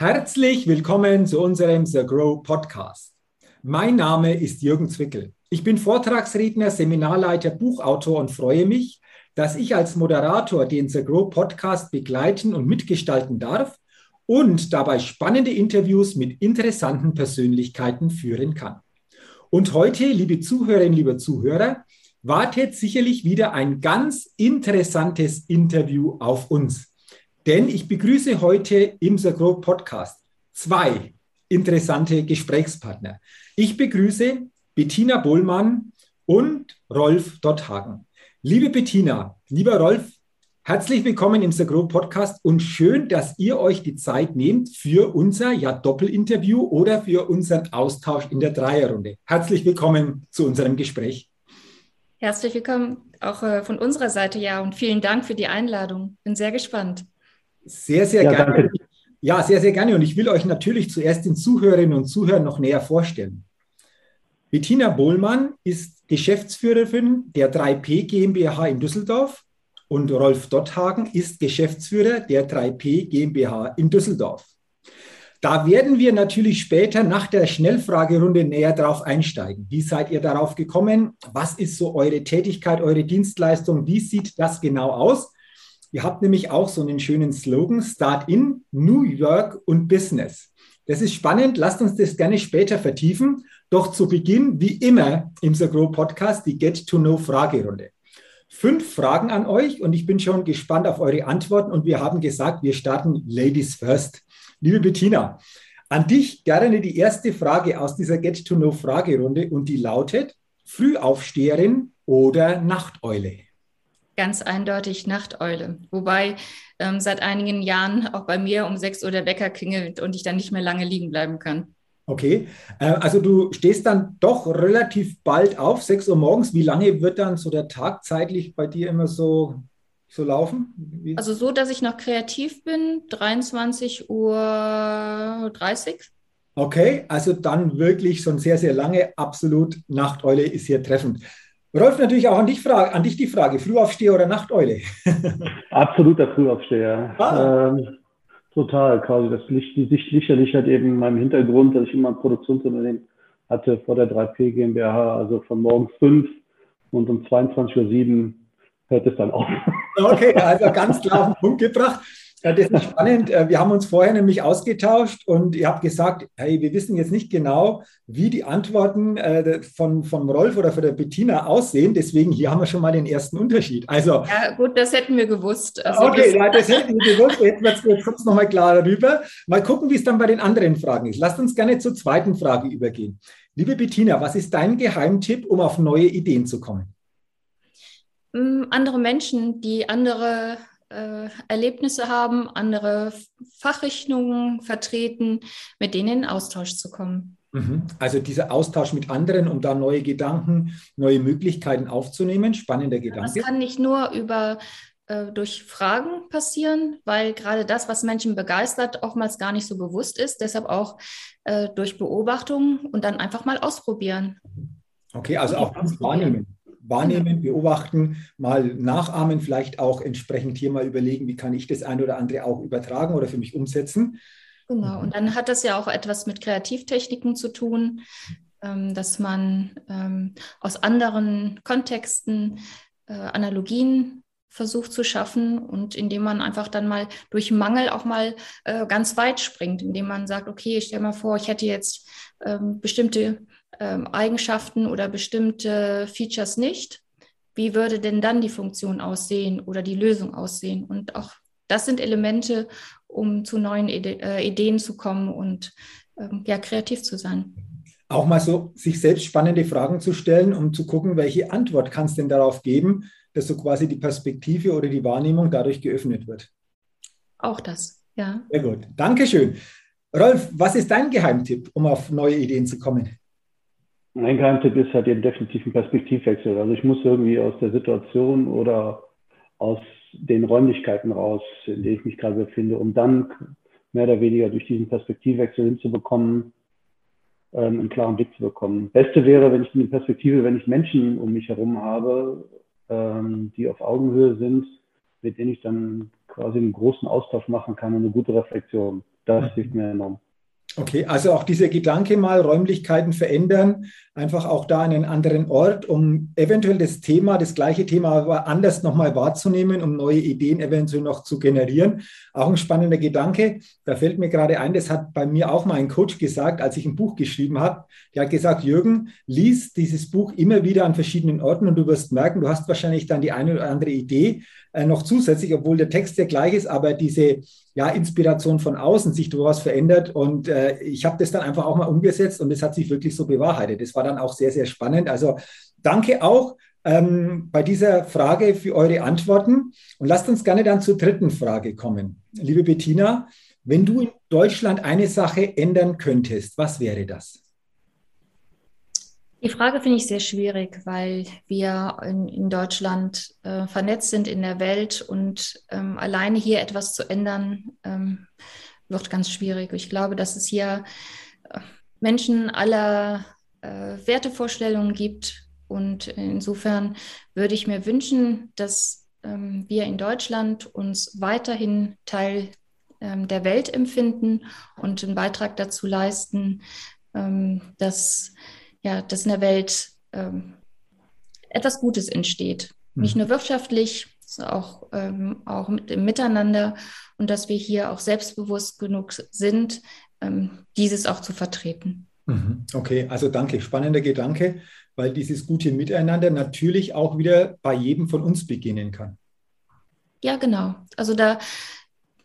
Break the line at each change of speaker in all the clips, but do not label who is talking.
Herzlich willkommen zu unserem The Grow Podcast. Mein Name ist Jürgen Zwickel. Ich bin Vortragsredner, Seminarleiter, Buchautor und freue mich, dass ich als Moderator den The Grow Podcast begleiten und mitgestalten darf und dabei spannende Interviews mit interessanten Persönlichkeiten führen kann. Und heute, liebe Zuhörerinnen, liebe Zuhörer, wartet sicherlich wieder ein ganz interessantes Interview auf uns. Denn ich begrüße heute im Grow Podcast zwei interessante Gesprächspartner. Ich begrüße Bettina Bohlmann und Rolf Dotthagen. Liebe Bettina, lieber Rolf, herzlich willkommen im Grow Podcast und schön, dass ihr euch die Zeit nehmt für unser ja Doppelinterview oder für unseren Austausch in der Dreierrunde. Herzlich willkommen zu unserem Gespräch.
Herzlich willkommen auch äh, von unserer Seite, ja, und vielen Dank für die Einladung. Bin sehr gespannt.
Sehr, sehr ja, gerne. Danke. Ja, sehr, sehr gerne. Und ich will euch natürlich zuerst den Zuhörerinnen und Zuhörern noch näher vorstellen. Bettina Bohlmann ist Geschäftsführerin der 3P GmbH in Düsseldorf und Rolf Dotthagen ist Geschäftsführer der 3P GmbH in Düsseldorf. Da werden wir natürlich später nach der Schnellfragerunde näher drauf einsteigen. Wie seid ihr darauf gekommen? Was ist so eure Tätigkeit, eure Dienstleistung? Wie sieht das genau aus? Ihr habt nämlich auch so einen schönen Slogan, Start in New York und Business. Das ist spannend, lasst uns das gerne später vertiefen. Doch zu Beginn, wie immer im Grow Podcast, die Get to Know Fragerunde. Fünf Fragen an euch und ich bin schon gespannt auf eure Antworten und wir haben gesagt, wir starten Ladies First. Liebe Bettina, an dich gerne die erste Frage aus dieser Get to Know Fragerunde und die lautet: Frühaufsteherin oder Nachteule?
Ganz eindeutig Nachteule. Wobei ähm, seit einigen Jahren auch bei mir um 6 Uhr der Wecker klingelt und ich dann nicht mehr lange liegen bleiben kann.
Okay, äh, also du stehst dann doch relativ bald auf, 6 Uhr morgens. Wie lange wird dann so der Tag zeitlich bei dir immer so, so laufen?
Wie? Also so, dass ich noch kreativ bin, 23 Uhr 30.
Okay, also dann wirklich schon sehr, sehr lange. Absolut, Nachteule ist hier treffend. Rolf, natürlich auch an dich, Frage, an dich die Frage, Frühaufsteher oder Nachteule?
Absoluter Frühaufsteher. Ah. Ähm, total, quasi. Das liegt, die Sicht sicherlich hat eben in meinem Hintergrund, dass ich immer ein Produktionsunternehmen hatte vor der 3P GmbH, also von morgens fünf und um 22.07 Uhr hört es dann auf.
Okay, also ganz klar auf den Punkt gebracht. Das ist spannend. Äh, wir haben uns vorher nämlich ausgetauscht und ihr habt gesagt, hey, wir wissen jetzt nicht genau, wie die Antworten äh, von, von Rolf oder von der Bettina aussehen. Deswegen hier haben wir schon mal den ersten Unterschied. Also,
ja, gut, das hätten wir gewusst.
Also okay, das, ja, das hätten wir gewusst. Jetzt wird es nochmal klarer rüber. Mal gucken, wie es dann bei den anderen Fragen ist. Lasst uns gerne zur zweiten Frage übergehen. Liebe Bettina, was ist dein Geheimtipp, um auf neue Ideen zu kommen?
Mm, andere Menschen, die andere äh, Erlebnisse haben, andere Fachrichtungen vertreten, mit denen in Austausch zu kommen.
Mhm. Also dieser Austausch mit anderen, um da neue Gedanken, neue Möglichkeiten aufzunehmen. Spannender Gedanke.
Das kann nicht nur über äh, durch Fragen passieren, weil gerade das, was Menschen begeistert, oftmals gar nicht so bewusst ist. Deshalb auch äh, durch Beobachtung und dann einfach mal ausprobieren.
Okay, also auch ganz wahrnehmen wahrnehmen, beobachten, mal nachahmen, vielleicht auch entsprechend hier mal überlegen, wie kann ich das eine oder andere auch übertragen oder für mich umsetzen.
Genau, und dann hat das ja auch etwas mit Kreativtechniken zu tun, ähm, dass man ähm, aus anderen Kontexten äh, Analogien versucht zu schaffen und indem man einfach dann mal durch Mangel auch mal äh, ganz weit springt, indem man sagt, okay, ich stelle mal vor, ich hätte jetzt ähm, bestimmte ähm, Eigenschaften oder bestimmte Features nicht, wie würde denn dann die Funktion aussehen oder die Lösung aussehen? Und auch das sind Elemente, um zu neuen Ide äh, Ideen zu kommen und ähm, ja, kreativ zu sein.
Auch mal so sich selbst spannende Fragen zu stellen, um zu gucken, welche Antwort kann es denn darauf geben, dass so quasi die Perspektive oder die Wahrnehmung dadurch geöffnet wird.
Auch das, ja.
Sehr gut. Dankeschön. Rolf, was ist dein Geheimtipp, um auf neue Ideen zu kommen?
Mein Geheimtipp ist halt eben definitiv ein Perspektivwechsel. Also ich muss irgendwie aus der Situation oder aus den Räumlichkeiten raus, in denen ich mich gerade befinde, um dann mehr oder weniger durch diesen Perspektivwechsel hinzubekommen, ähm, einen klaren Blick zu bekommen. Beste wäre, wenn ich eine Perspektive, wenn ich Menschen um mich herum habe, ähm, die auf Augenhöhe sind, mit denen ich dann quasi einen großen Austausch machen kann und eine gute Reflexion. Das mhm. hilft mir enorm.
Okay, also auch dieser Gedanke mal, Räumlichkeiten verändern, einfach auch da einen anderen Ort, um eventuell das Thema, das gleiche Thema aber anders nochmal wahrzunehmen, um neue Ideen eventuell noch zu generieren. Auch ein spannender Gedanke. Da fällt mir gerade ein, das hat bei mir auch mal ein Coach gesagt, als ich ein Buch geschrieben habe. Der hat gesagt, Jürgen, lies dieses Buch immer wieder an verschiedenen Orten und du wirst merken, du hast wahrscheinlich dann die eine oder andere Idee äh, noch zusätzlich, obwohl der Text der gleich ist, aber diese ja, Inspiration von außen sich durchaus verändert. Und äh, ich habe das dann einfach auch mal umgesetzt und es hat sich wirklich so bewahrheitet. Das war dann auch sehr, sehr spannend. Also danke auch ähm, bei dieser Frage für eure Antworten. Und lasst uns gerne dann zur dritten Frage kommen. Liebe Bettina, wenn du in Deutschland eine Sache ändern könntest, was wäre das?
Die Frage finde ich sehr schwierig, weil wir in, in Deutschland äh, vernetzt sind in der Welt und ähm, alleine hier etwas zu ändern, ähm, wird ganz schwierig. Ich glaube, dass es hier äh, Menschen aller äh, Wertevorstellungen gibt und insofern würde ich mir wünschen, dass ähm, wir in Deutschland uns weiterhin Teil ähm, der Welt empfinden und einen Beitrag dazu leisten, ähm, dass ja, dass in der Welt ähm, etwas Gutes entsteht. Mhm. Nicht nur wirtschaftlich, auch, ähm, auch mit dem Miteinander und dass wir hier auch selbstbewusst genug sind, ähm, dieses auch zu vertreten.
Mhm. Okay, also danke. Spannender Gedanke, weil dieses gute Miteinander natürlich auch wieder bei jedem von uns beginnen kann.
Ja, genau. Also da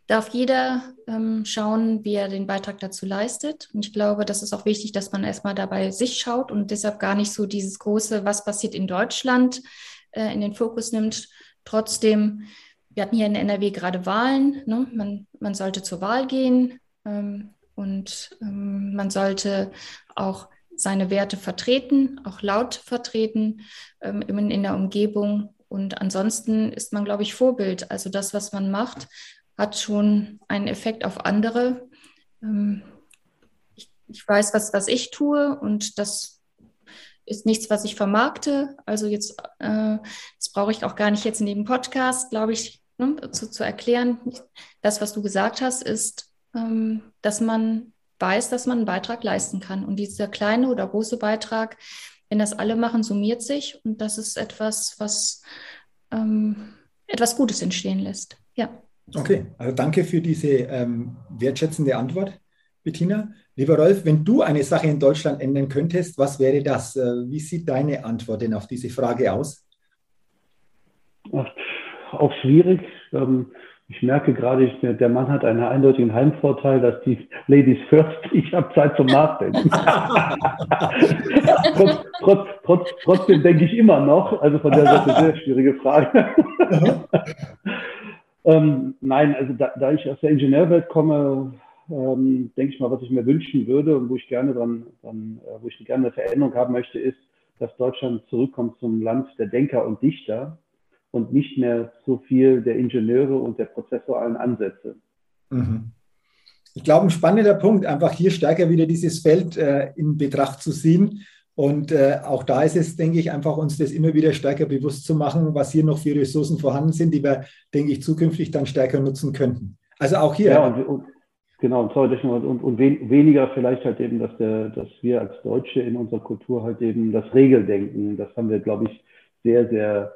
darf jeder ähm, schauen, wie er den Beitrag dazu leistet. Und ich glaube, das ist auch wichtig, dass man erstmal dabei sich schaut und deshalb gar nicht so dieses große, was passiert in Deutschland, äh, in den Fokus nimmt. Trotzdem, wir hatten hier in NRW gerade Wahlen. Ne? Man, man sollte zur Wahl gehen ähm, und ähm, man sollte auch seine Werte vertreten, auch laut vertreten ähm, in, in der Umgebung. Und ansonsten ist man, glaube ich, Vorbild. Also das, was man macht, hat schon einen Effekt auf andere. Ähm, ich, ich, weiß, was, was ich tue und das ist nichts, was ich vermarkte. Also jetzt, äh, das brauche ich auch gar nicht jetzt in dem Podcast, glaube ich, ne, zu, zu erklären. Das, was du gesagt hast, ist, ähm, dass man weiß, dass man einen Beitrag leisten kann. Und dieser kleine oder große Beitrag, wenn das alle machen, summiert sich. Und das ist etwas, was ähm, etwas Gutes entstehen lässt. Ja.
Okay, also danke für diese ähm, wertschätzende Antwort, Bettina. Lieber Rolf, wenn du eine Sache in Deutschland ändern könntest, was wäre das? Äh, wie sieht deine Antwort denn auf diese Frage aus?
Ach, auch schwierig. Ähm, ich merke gerade, der Mann hat einen eindeutigen Heimvorteil, dass die Ladies first, ich habe Zeit zum Nachdenken. trotz, trotz, trotz, trotzdem denke ich immer noch, also von der Seite sehr schwierige Frage. Ähm, nein, also da, da, ich aus der Ingenieurwelt komme, ähm, denke ich mal, was ich mir wünschen würde und wo ich gerne dran, dran äh, wo ich gerne eine Veränderung haben möchte, ist, dass Deutschland zurückkommt zum Land der Denker und Dichter und nicht mehr so viel der Ingenieure und der prozessualen Ansätze.
Mhm. Ich glaube, ein spannender Punkt, einfach hier stärker wieder dieses Feld äh, in Betracht zu ziehen und äh, auch da ist es, denke ich, einfach uns das immer wieder stärker bewusst zu machen, was hier noch für Ressourcen vorhanden sind, die wir, denke ich, zukünftig dann stärker nutzen könnten. Also auch hier.
Ja, und, und, genau, und, und, und weniger vielleicht halt eben, dass, der, dass wir als Deutsche in unserer Kultur halt eben das Regeldenken, das haben wir, glaube ich, sehr, sehr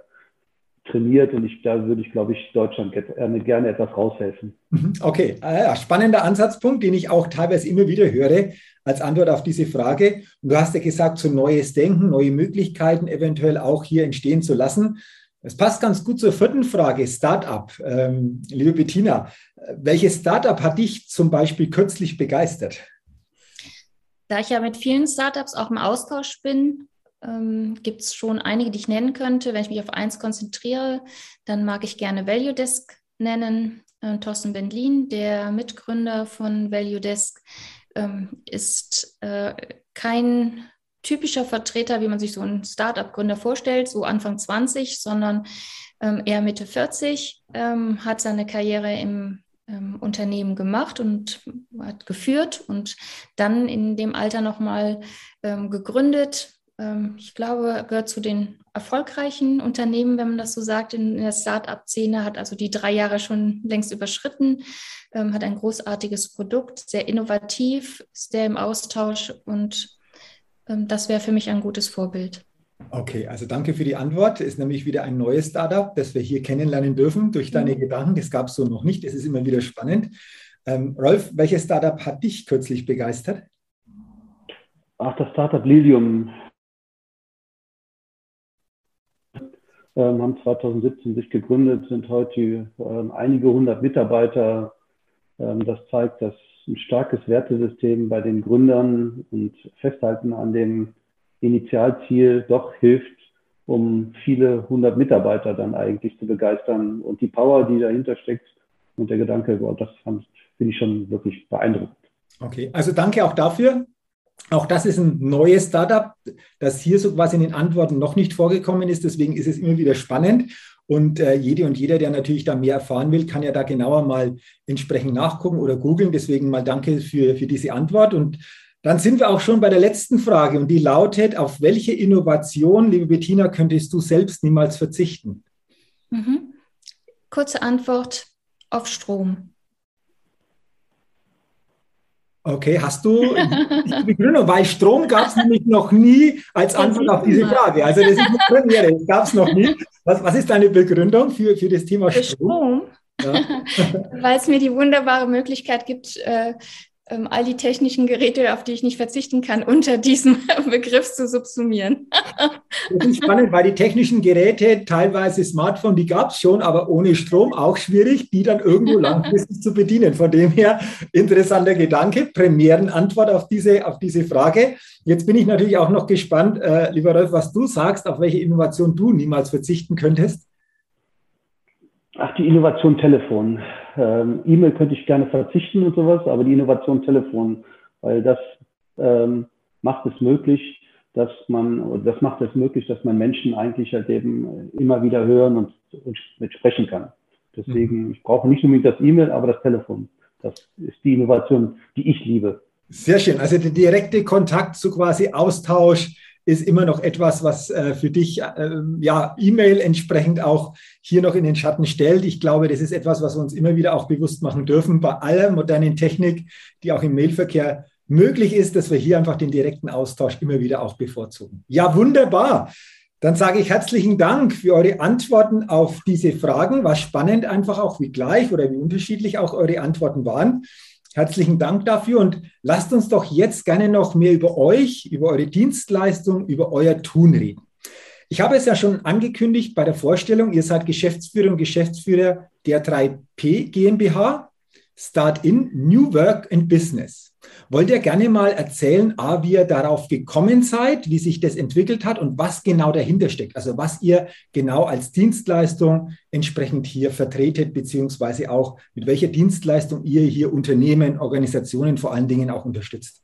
trainiert und ich, da würde ich, glaube ich, Deutschland gerne, gerne etwas raushelfen.
Mhm, okay, ah spannender Ansatzpunkt, den ich auch teilweise immer wieder höre als Antwort auf diese Frage. Und du hast ja gesagt, so neues Denken, neue Möglichkeiten eventuell auch hier entstehen zu lassen. Es passt ganz gut zur vierten Frage, Startup. Ähm, liebe Bettina, welches Startup hat dich zum Beispiel kürzlich begeistert?
Da ich ja mit vielen Startups auch im Austausch bin, ähm, gibt es schon einige, die ich nennen könnte. Wenn ich mich auf eins konzentriere, dann mag ich gerne Value Desk nennen. Äh, Thorsten Bendlin, der Mitgründer von Value Desk, ähm, ist äh, kein typischer Vertreter, wie man sich so einen Startup-Gründer vorstellt, so Anfang 20, sondern ähm, eher Mitte 40, ähm, hat seine Karriere im ähm, Unternehmen gemacht und hat geführt und dann in dem Alter nochmal ähm, gegründet, ähm, ich glaube, gehört zu den erfolgreichen Unternehmen, wenn man das so sagt, in der Start-up-Szene, hat also die drei Jahre schon längst überschritten, ähm, hat ein großartiges Produkt, sehr innovativ, sehr im Austausch und das wäre für mich ein gutes Vorbild.
Okay, also danke für die Antwort. Ist nämlich wieder ein neues Startup, das wir hier kennenlernen dürfen durch deine mhm. Gedanken. Das gab es so noch nicht. Es ist immer wieder spannend. Ähm, Rolf, welches Startup hat dich kürzlich begeistert?
Ach, das Startup Lilium. Ähm, haben 2017 sich gegründet, sind heute ähm, einige hundert Mitarbeiter. Ähm, das zeigt, dass ein starkes Wertesystem bei den Gründern und Festhalten an dem Initialziel doch hilft, um viele hundert Mitarbeiter dann eigentlich zu begeistern. Und die Power, die dahinter steckt und der Gedanke, boah, das finde ich schon wirklich beeindruckend.
Okay, also danke auch dafür. Auch das ist ein neues Startup, das hier so quasi in den Antworten noch nicht vorgekommen ist. Deswegen ist es immer wieder spannend. Und äh, jede und jeder, der natürlich da mehr erfahren will, kann ja da genauer mal entsprechend nachgucken oder googeln. Deswegen mal danke für, für diese Antwort. Und dann sind wir auch schon bei der letzten Frage und die lautet, auf welche Innovation, liebe Bettina, könntest du selbst niemals verzichten?
Mhm. Kurze Antwort, auf Strom.
Okay, hast du die Begründung? Weil Strom gab es nämlich noch nie als Antwort auf diese Frage. Also das ist eine Premiere, das gab es noch nie. Was, was, ist deine Begründung für, für das Thema Strom? Strom?
Ja. Weil es mir die wunderbare Möglichkeit gibt, äh, ähm, all die technischen Geräte, auf die ich nicht verzichten kann, unter diesem Begriff zu subsumieren.
das ist spannend, weil die technischen Geräte, teilweise Smartphone, die gab es schon, aber ohne Strom auch schwierig, die dann irgendwo langfristig zu bedienen. Von dem her interessanter Gedanke, Premierenantwort auf diese, auf diese Frage. Jetzt bin ich natürlich auch noch gespannt, äh, lieber Rolf, was du sagst, auf welche Innovation du niemals verzichten könntest.
Ach, die Innovation Telefon. Ähm, E-Mail könnte ich gerne verzichten und sowas, aber die Innovation Telefon, weil das ähm, macht es möglich, dass man, das macht es möglich, dass man Menschen eigentlich halt eben immer wieder hören und, und mit sprechen kann. Deswegen, mhm. ich brauche nicht unbedingt das E-Mail, aber das Telefon. Das ist die Innovation, die ich liebe.
Sehr schön. Also der direkte Kontakt zu quasi Austausch, ist immer noch etwas, was äh, für dich äh, ja E-Mail entsprechend auch hier noch in den Schatten stellt. Ich glaube, das ist etwas, was wir uns immer wieder auch bewusst machen dürfen bei aller modernen Technik, die auch im Mailverkehr möglich ist, dass wir hier einfach den direkten Austausch immer wieder auch bevorzugen. Ja, wunderbar. Dann sage ich herzlichen Dank für eure Antworten auf diese Fragen. War spannend einfach auch, wie gleich oder wie unterschiedlich auch eure Antworten waren. Herzlichen Dank dafür und lasst uns doch jetzt gerne noch mehr über euch, über eure Dienstleistung, über euer Tun reden. Ich habe es ja schon angekündigt bei der Vorstellung, ihr seid Geschäftsführer und Geschäftsführer der 3P GmbH, Start in New Work and Business. Wollt ihr gerne mal erzählen, A, wie ihr darauf gekommen seid, wie sich das entwickelt hat und was genau dahinter steckt? Also was ihr genau als Dienstleistung entsprechend hier vertretet, beziehungsweise auch mit welcher Dienstleistung ihr hier Unternehmen, Organisationen vor allen Dingen auch unterstützt.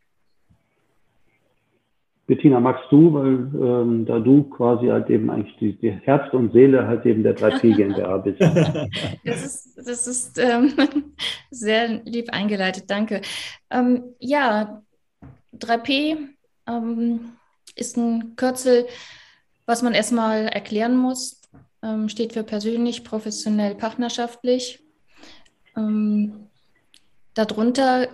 Bettina, magst du, weil ähm, da du quasi halt eben eigentlich die, die, Herz und Seele halt eben der 3P GmbH bist.
Das ist, das ist ähm, sehr lieb eingeleitet, danke. Ähm, ja, 3P ähm, ist ein Kürzel, was man erstmal erklären muss. Ähm, steht für persönlich, professionell, partnerschaftlich. Ähm, darunter,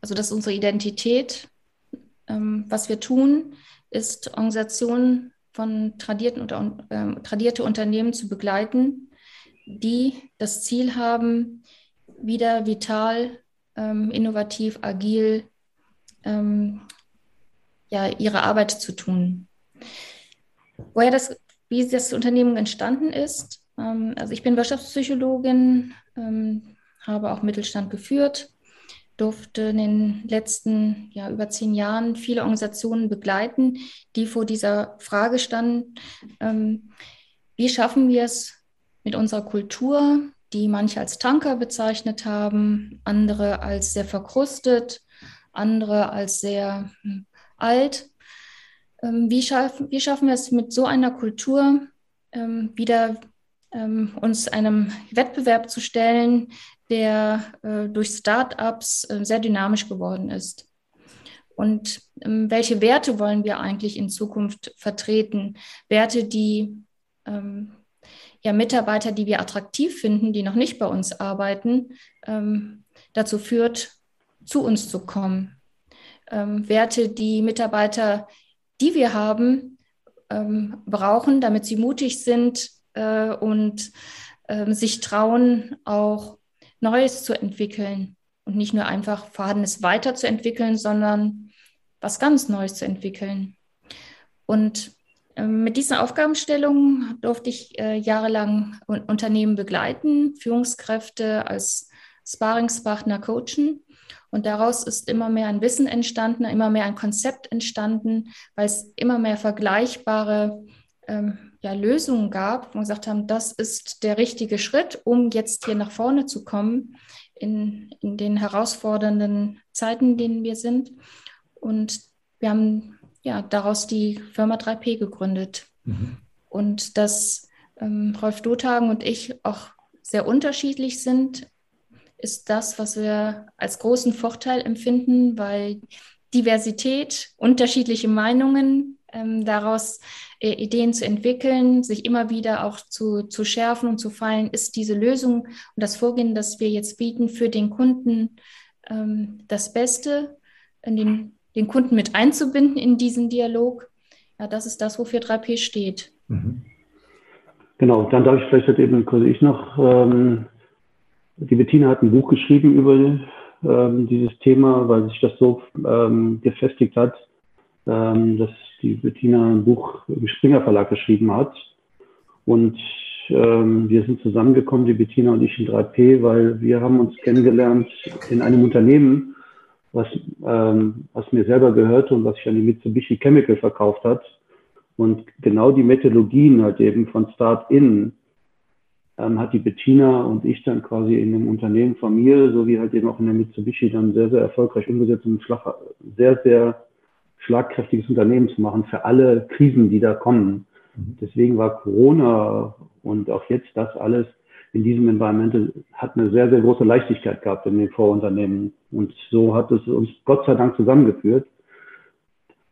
also das ist unsere Identität ähm, was wir tun, ist Organisationen von tradierten oder, äh, tradierte Unternehmen zu begleiten, die das Ziel haben, wieder vital, ähm, innovativ, agil ähm, ja, ihre Arbeit zu tun. Woher das, wie das Unternehmen entstanden ist, ähm, also ich bin Wirtschaftspsychologin, ähm, habe auch Mittelstand geführt durfte in den letzten ja, über zehn Jahren viele Organisationen begleiten, die vor dieser Frage standen, ähm, wie schaffen wir es mit unserer Kultur, die manche als Tanker bezeichnet haben, andere als sehr verkrustet, andere als sehr hm, alt. Ähm, wie, schaffen, wie schaffen wir es mit so einer Kultur ähm, wieder ähm, uns einem Wettbewerb zu stellen, der äh, durch Startups äh, sehr dynamisch geworden ist. Und ähm, welche Werte wollen wir eigentlich in Zukunft vertreten? Werte, die ähm, ja, Mitarbeiter, die wir attraktiv finden, die noch nicht bei uns arbeiten, ähm, dazu führt, zu uns zu kommen. Ähm, Werte, die Mitarbeiter, die wir haben, ähm, brauchen, damit sie mutig sind äh, und äh, sich trauen, auch Neues zu entwickeln und nicht nur einfach Vorhandenes weiterzuentwickeln, sondern was ganz Neues zu entwickeln. Und ähm, mit dieser Aufgabenstellung durfte ich äh, jahrelang Unternehmen begleiten, Führungskräfte als Sparingspartner coachen. Und daraus ist immer mehr ein Wissen entstanden, immer mehr ein Konzept entstanden, weil es immer mehr vergleichbare ähm, ja, Lösungen gab, wo wir gesagt haben, das ist der richtige Schritt, um jetzt hier nach vorne zu kommen in, in den herausfordernden Zeiten, in denen wir sind. Und wir haben ja daraus die Firma 3P gegründet. Mhm. Und dass ähm, Rolf Dothagen und ich auch sehr unterschiedlich sind, ist das, was wir als großen Vorteil empfinden, weil Diversität, unterschiedliche Meinungen, ähm, daraus äh, Ideen zu entwickeln, sich immer wieder auch zu, zu schärfen und zu fallen, ist diese Lösung und das Vorgehen, das wir jetzt bieten, für den Kunden ähm, das Beste, den, den Kunden mit einzubinden in diesen Dialog. Ja, das ist das, wofür 3P steht. Mhm.
Genau, dann darf ich vielleicht halt eben kurz ich noch. Ähm, die Bettina hat ein Buch geschrieben über ähm, dieses Thema, weil sich das so ähm, gefestigt hat, ähm, dass die Bettina ein Buch im Springer Verlag geschrieben hat. Und ähm, wir sind zusammengekommen, die Bettina und ich in 3P, weil wir haben uns kennengelernt in einem Unternehmen, was, ähm, was mir selber gehörte und was sich an die Mitsubishi Chemical verkauft hat. Und genau die Methodologien halt eben von Start-In ähm, hat die Bettina und ich dann quasi in einem Unternehmen von mir, so wie halt eben auch in der Mitsubishi, dann sehr, sehr erfolgreich umgesetzt und sehr, sehr schlagkräftiges Unternehmen zu machen für alle Krisen, die da kommen. Mhm. Deswegen war Corona und auch jetzt das alles in diesem Environment hat eine sehr, sehr große Leichtigkeit gehabt in den Vorunternehmen. Und so hat es uns Gott sei Dank zusammengeführt,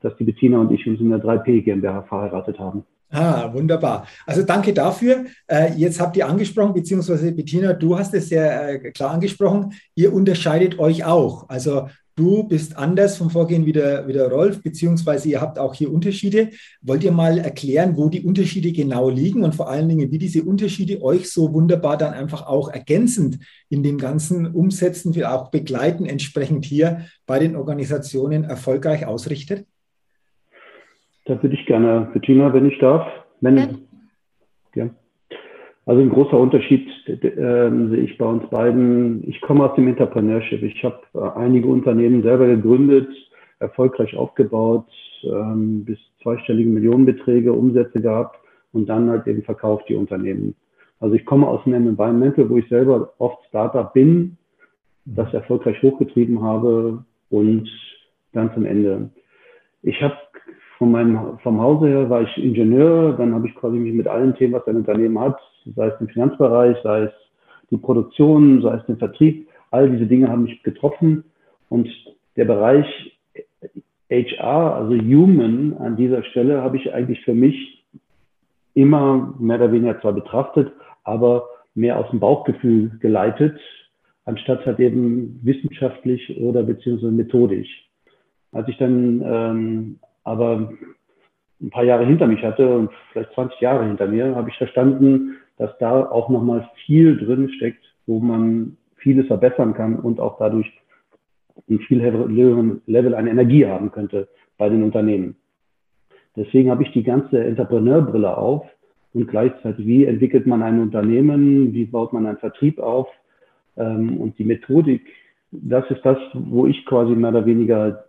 dass die Bettina und ich uns in der 3P GmbH verheiratet haben.
Ah, wunderbar. Also danke dafür. Äh, jetzt habt ihr angesprochen, beziehungsweise Bettina, du hast es sehr äh, klar angesprochen, ihr unterscheidet euch auch. Also Du bist anders vom Vorgehen wie der, wie der Rolf, beziehungsweise ihr habt auch hier Unterschiede. Wollt ihr mal erklären, wo die Unterschiede genau liegen und vor allen Dingen, wie diese Unterschiede euch so wunderbar dann einfach auch ergänzend in dem ganzen Umsetzen, wie auch begleiten, entsprechend hier bei den Organisationen erfolgreich ausrichtet?
Da würde ich gerne, Bettina, wenn ich darf. Wenn, ja. ja. Also ein großer Unterschied äh, sehe ich bei uns beiden. Ich komme aus dem Entrepreneurship. Ich habe äh, einige Unternehmen selber gegründet, erfolgreich aufgebaut, ähm, bis zweistellige Millionenbeträge Umsätze gehabt und dann halt eben verkauft die Unternehmen. Also ich komme aus einem Environmental, wo ich selber oft Startup bin, das erfolgreich hochgetrieben habe und dann zum Ende. Ich habe von meinem, vom Hause her war ich Ingenieur, dann habe ich quasi mich mit allen Themen, was ein Unternehmen hat, sei es im Finanzbereich, sei es die Produktion, sei es den Vertrieb, all diese Dinge haben mich getroffen und der Bereich HR, also Human an dieser Stelle habe ich eigentlich für mich immer mehr oder weniger zwar betrachtet, aber mehr aus dem Bauchgefühl geleitet, anstatt halt eben wissenschaftlich oder beziehungsweise methodisch. Als ich dann ähm, aber ein paar Jahre hinter mich hatte und vielleicht 20 Jahre hinter mir, habe ich verstanden, dass da auch nochmal viel drin steckt, wo man vieles verbessern kann und auch dadurch ein viel höheren Level an Energie haben könnte bei den Unternehmen. Deswegen habe ich die ganze Entrepreneurbrille auf und gleichzeitig, wie entwickelt man ein Unternehmen, wie baut man einen Vertrieb auf ähm, und die Methodik, das ist das, wo ich quasi mehr oder weniger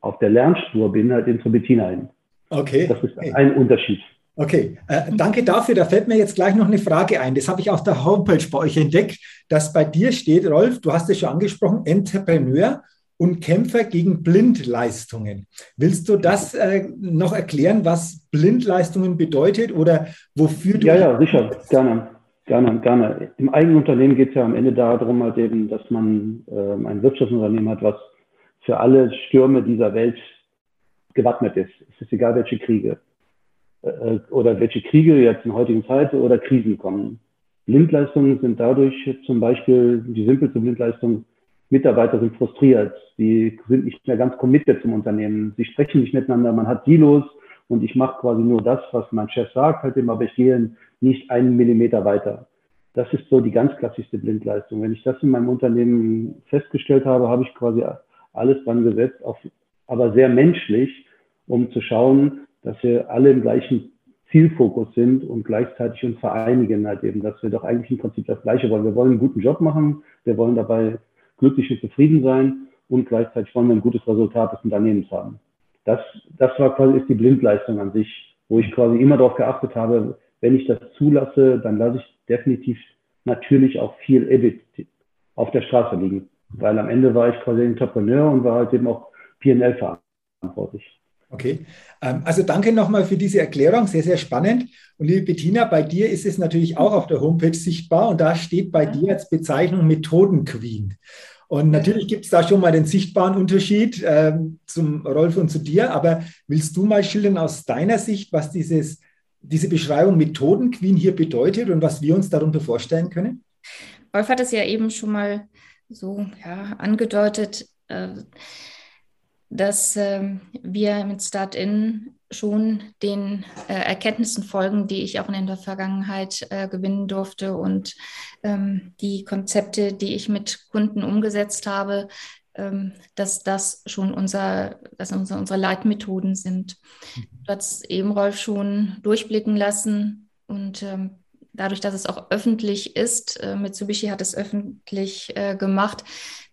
auf der Lernspur bin, halt in zur Bettina hin.
Okay.
Das ist ein Unterschied.
Okay, äh, danke dafür. Da fällt mir jetzt gleich noch eine Frage ein. Das habe ich auf der Homepage bei euch entdeckt, dass bei dir steht, Rolf, du hast es schon angesprochen, Entrepreneur und Kämpfer gegen Blindleistungen. Willst du das äh, noch erklären, was Blindleistungen bedeutet oder wofür du.
Ja, ja, sicher, gerne. Gerne, gerne. Im eigenen Unternehmen geht es ja am Ende darum, halt eben, dass man äh, ein Wirtschaftsunternehmen hat, was für alle Stürme dieser Welt gewappnet ist. Es ist egal, welche Kriege äh, oder welche Kriege jetzt in heutigen Zeit oder Krisen kommen. Blindleistungen sind dadurch zum Beispiel die simpelste Blindleistung, Mitarbeiter sind frustriert, die sind nicht mehr ganz committed zum Unternehmen, sie sprechen nicht miteinander, man hat Silos und ich mache quasi nur das, was mein Chef sagt, halt immer, aber ich gehe nicht einen Millimeter weiter. Das ist so die ganz klassischste Blindleistung. Wenn ich das in meinem Unternehmen festgestellt habe, habe ich quasi alles dran gesetzt, auf, aber sehr menschlich, um zu schauen, dass wir alle im gleichen Zielfokus sind und gleichzeitig uns vereinigen halt eben, dass wir doch eigentlich im Prinzip das Gleiche wollen. Wir wollen einen guten Job machen, wir wollen dabei glücklich und zufrieden sein und gleichzeitig wollen wir ein gutes Resultat des Unternehmens haben. Das, das war quasi ist die Blindleistung an sich, wo ich quasi immer darauf geachtet habe, wenn ich das zulasse, dann lasse ich definitiv natürlich auch viel EBIT auf der Straße liegen, weil am Ende war ich quasi Entrepreneur und war halt eben auch PNL verantwortlich.
Okay, ähm, also danke nochmal für diese Erklärung, sehr, sehr spannend. Und liebe Bettina, bei dir ist es natürlich auch auf der Homepage sichtbar und da steht bei dir als Bezeichnung Methodenqueen. Und natürlich gibt es da schon mal den sichtbaren Unterschied ähm, zum Rolf und zu dir, aber willst du mal schildern aus deiner Sicht, was dieses, diese Beschreibung Methodenqueen hier bedeutet und was wir uns darunter vorstellen können?
Rolf hat es ja eben schon mal so ja, angedeutet. Äh, dass äh, wir mit Start-In schon den äh, Erkenntnissen folgen, die ich auch in der Vergangenheit äh, gewinnen durfte und ähm, die Konzepte, die ich mit Kunden umgesetzt habe, ähm, dass das schon unser, dass unsere, unsere Leitmethoden sind. Mhm. Du hast eben Rolf schon durchblicken lassen und ähm, dadurch, dass es auch öffentlich ist, äh, Mitsubishi hat es öffentlich äh, gemacht,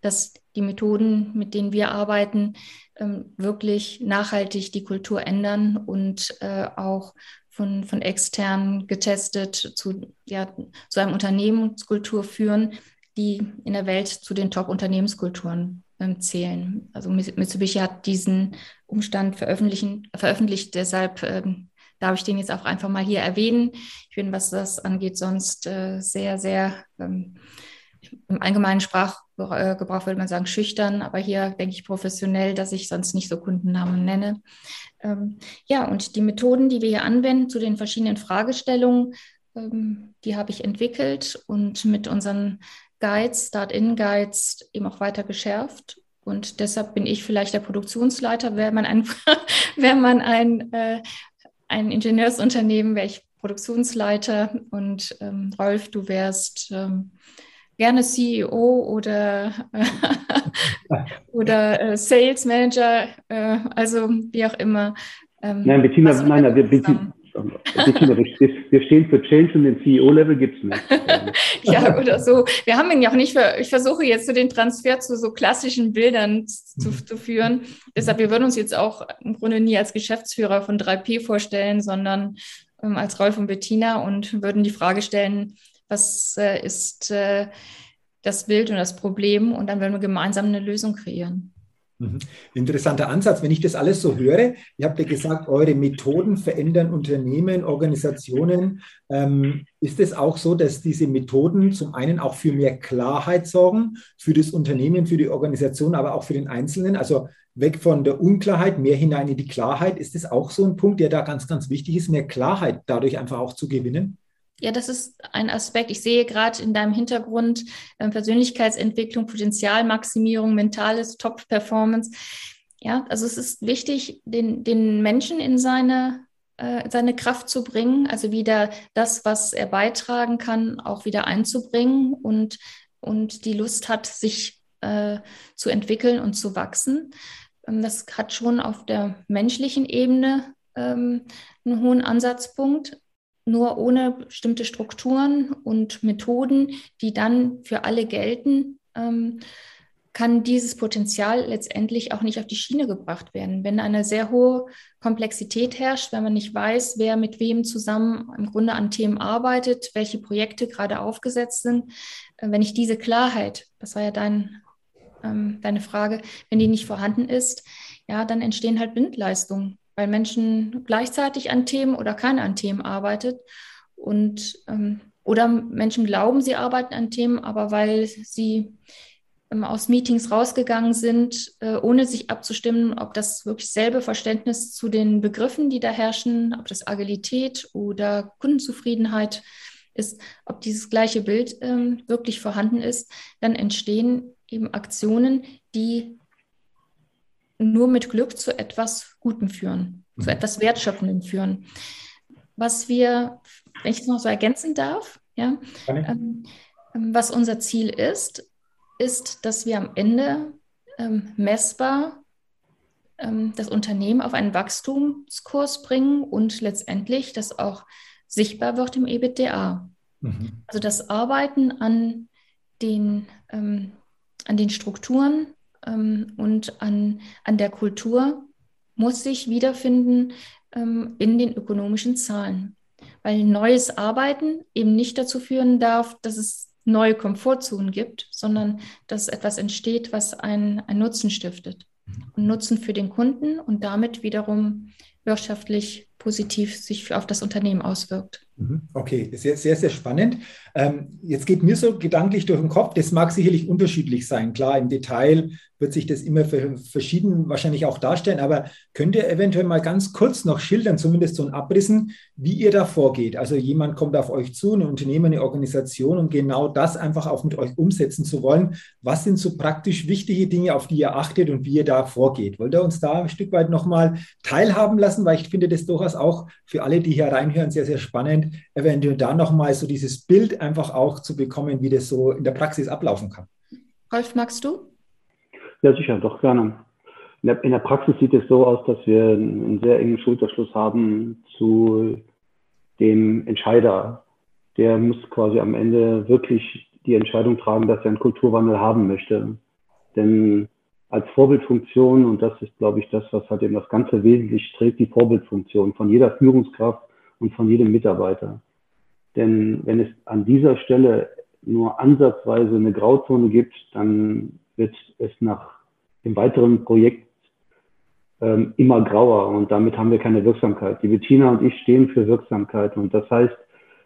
dass die Methoden, mit denen wir arbeiten, ähm, wirklich nachhaltig die Kultur ändern und äh, auch von, von extern getestet zu, ja, zu einem Unternehmenskultur führen, die in der Welt zu den Top-Unternehmenskulturen ähm, zählen. Also Mitsubishi hat diesen Umstand veröffentlichen, veröffentlicht, deshalb ähm, darf ich den jetzt auch einfach mal hier erwähnen. Ich bin, was das angeht, sonst äh, sehr, sehr ähm, im allgemeinen Sprachgebrauch würde man sagen schüchtern, aber hier denke ich professionell, dass ich sonst nicht so Kundennamen nenne. Ähm, ja, und die Methoden, die wir hier anwenden zu den verschiedenen Fragestellungen, ähm, die habe ich entwickelt und mit unseren Guides, Start-in-Guides eben auch weiter geschärft. Und deshalb bin ich vielleicht der Produktionsleiter. Wäre man ein, wäre man ein, äh, ein Ingenieursunternehmen, wäre ich Produktionsleiter und ähm, Rolf, du wärst ähm, gerne CEO oder, oder äh, Sales Manager, äh, also wie auch immer.
Ähm, nein, Bettina, nein, nein, wir, Bettina, wir stehen für Change und den CEO-Level gibt es nicht.
ja, oder so. Wir haben ihn ja auch nicht, für, ich versuche jetzt so den Transfer zu so klassischen Bildern zu, zu führen. Deshalb, wir würden uns jetzt auch im Grunde nie als Geschäftsführer von 3P vorstellen, sondern ähm, als Rolf und Bettina und würden die Frage stellen, was äh, ist äh, das Bild und das Problem und dann werden wir gemeinsam eine Lösung kreieren.
Mhm. Interessanter Ansatz. Wenn ich das alles so höre, ihr habt ja gesagt, eure Methoden verändern Unternehmen, Organisationen. Ähm, ist es auch so, dass diese Methoden zum einen auch für mehr Klarheit sorgen, für das Unternehmen, für die Organisation, aber auch für den Einzelnen? Also weg von der Unklarheit, mehr hinein in die Klarheit. Ist das auch so ein Punkt, der da ganz, ganz wichtig ist, mehr Klarheit dadurch einfach auch zu gewinnen?
Ja, das ist ein Aspekt. Ich sehe gerade in deinem Hintergrund äh, Persönlichkeitsentwicklung, Potenzialmaximierung, mentales Top-Performance. Ja, also es ist wichtig, den, den Menschen in seine, äh, seine Kraft zu bringen, also wieder das, was er beitragen kann, auch wieder einzubringen und, und die Lust hat, sich äh, zu entwickeln und zu wachsen. Ähm, das hat schon auf der menschlichen Ebene ähm, einen hohen Ansatzpunkt, nur ohne bestimmte Strukturen und Methoden, die dann für alle gelten, ähm, kann dieses Potenzial letztendlich auch nicht auf die Schiene gebracht werden. Wenn eine sehr hohe Komplexität herrscht, wenn man nicht weiß, wer mit wem zusammen im Grunde an Themen arbeitet, welche Projekte gerade aufgesetzt sind, äh, wenn ich diese Klarheit, das war ja dein, ähm, deine Frage, wenn die nicht vorhanden ist, ja, dann entstehen halt Blindleistungen weil Menschen gleichzeitig an Themen oder keiner an Themen arbeitet. Und ähm, oder Menschen glauben, sie arbeiten an Themen, aber weil sie ähm, aus Meetings rausgegangen sind, äh, ohne sich abzustimmen, ob das wirklich selbe Verständnis zu den Begriffen, die da herrschen, ob das Agilität oder Kundenzufriedenheit ist, ob dieses gleiche Bild ähm, wirklich vorhanden ist, dann entstehen eben Aktionen, die nur mit Glück zu etwas Gutem führen, mhm. zu etwas Wertschöpfendem führen. Was wir, wenn ich es noch so ergänzen darf, ja, ähm, ähm, was unser Ziel ist, ist, dass wir am Ende ähm, messbar ähm, das Unternehmen auf einen Wachstumskurs bringen und letztendlich das auch sichtbar wird im EBITDA. Mhm. Also das Arbeiten an den, ähm, an den Strukturen ähm, und an, an der Kultur muss sich wiederfinden ähm, in den ökonomischen Zahlen. Weil neues Arbeiten eben nicht dazu führen darf, dass es neue Komfortzonen gibt, sondern dass etwas entsteht, was einen, einen Nutzen stiftet. Und Nutzen für den Kunden und damit wiederum wirtschaftlich positiv sich auf das Unternehmen auswirkt.
Mhm. Okay, sehr, sehr, sehr spannend. Ähm, jetzt geht mir so gedanklich durch den Kopf, das mag sicherlich unterschiedlich sein. Klar, im Detail wird sich das immer verschieden wahrscheinlich auch darstellen, aber könnt ihr eventuell mal ganz kurz noch schildern, zumindest so ein Abrissen, wie ihr da vorgeht? Also jemand kommt auf euch zu, ein Unternehmen, eine Organisation, um genau das einfach auch mit euch umsetzen zu wollen. Was sind so praktisch wichtige Dinge, auf die ihr achtet und wie ihr da vorgeht? Wollt ihr uns da ein Stück weit nochmal teilhaben lassen? Weil ich finde das durchaus auch für alle, die hier reinhören, sehr, sehr spannend, eventuell da nochmal so dieses Bild einfach auch zu bekommen, wie das so in der Praxis ablaufen kann.
Rolf, magst du?
Ja, sicher, doch gerne. In der, in der Praxis sieht es so aus, dass wir einen sehr engen Schulterschluss haben zu dem Entscheider. Der muss quasi am Ende wirklich die Entscheidung tragen, dass er einen Kulturwandel haben möchte. Denn als Vorbildfunktion, und das ist, glaube ich, das, was halt eben das Ganze wesentlich trägt, die Vorbildfunktion von jeder Führungskraft und von jedem Mitarbeiter. Denn wenn es an dieser Stelle nur ansatzweise eine Grauzone gibt, dann wird es nach dem weiteren Projekt ähm, immer grauer und damit haben wir keine Wirksamkeit. Die Bettina und ich stehen für Wirksamkeit und das heißt,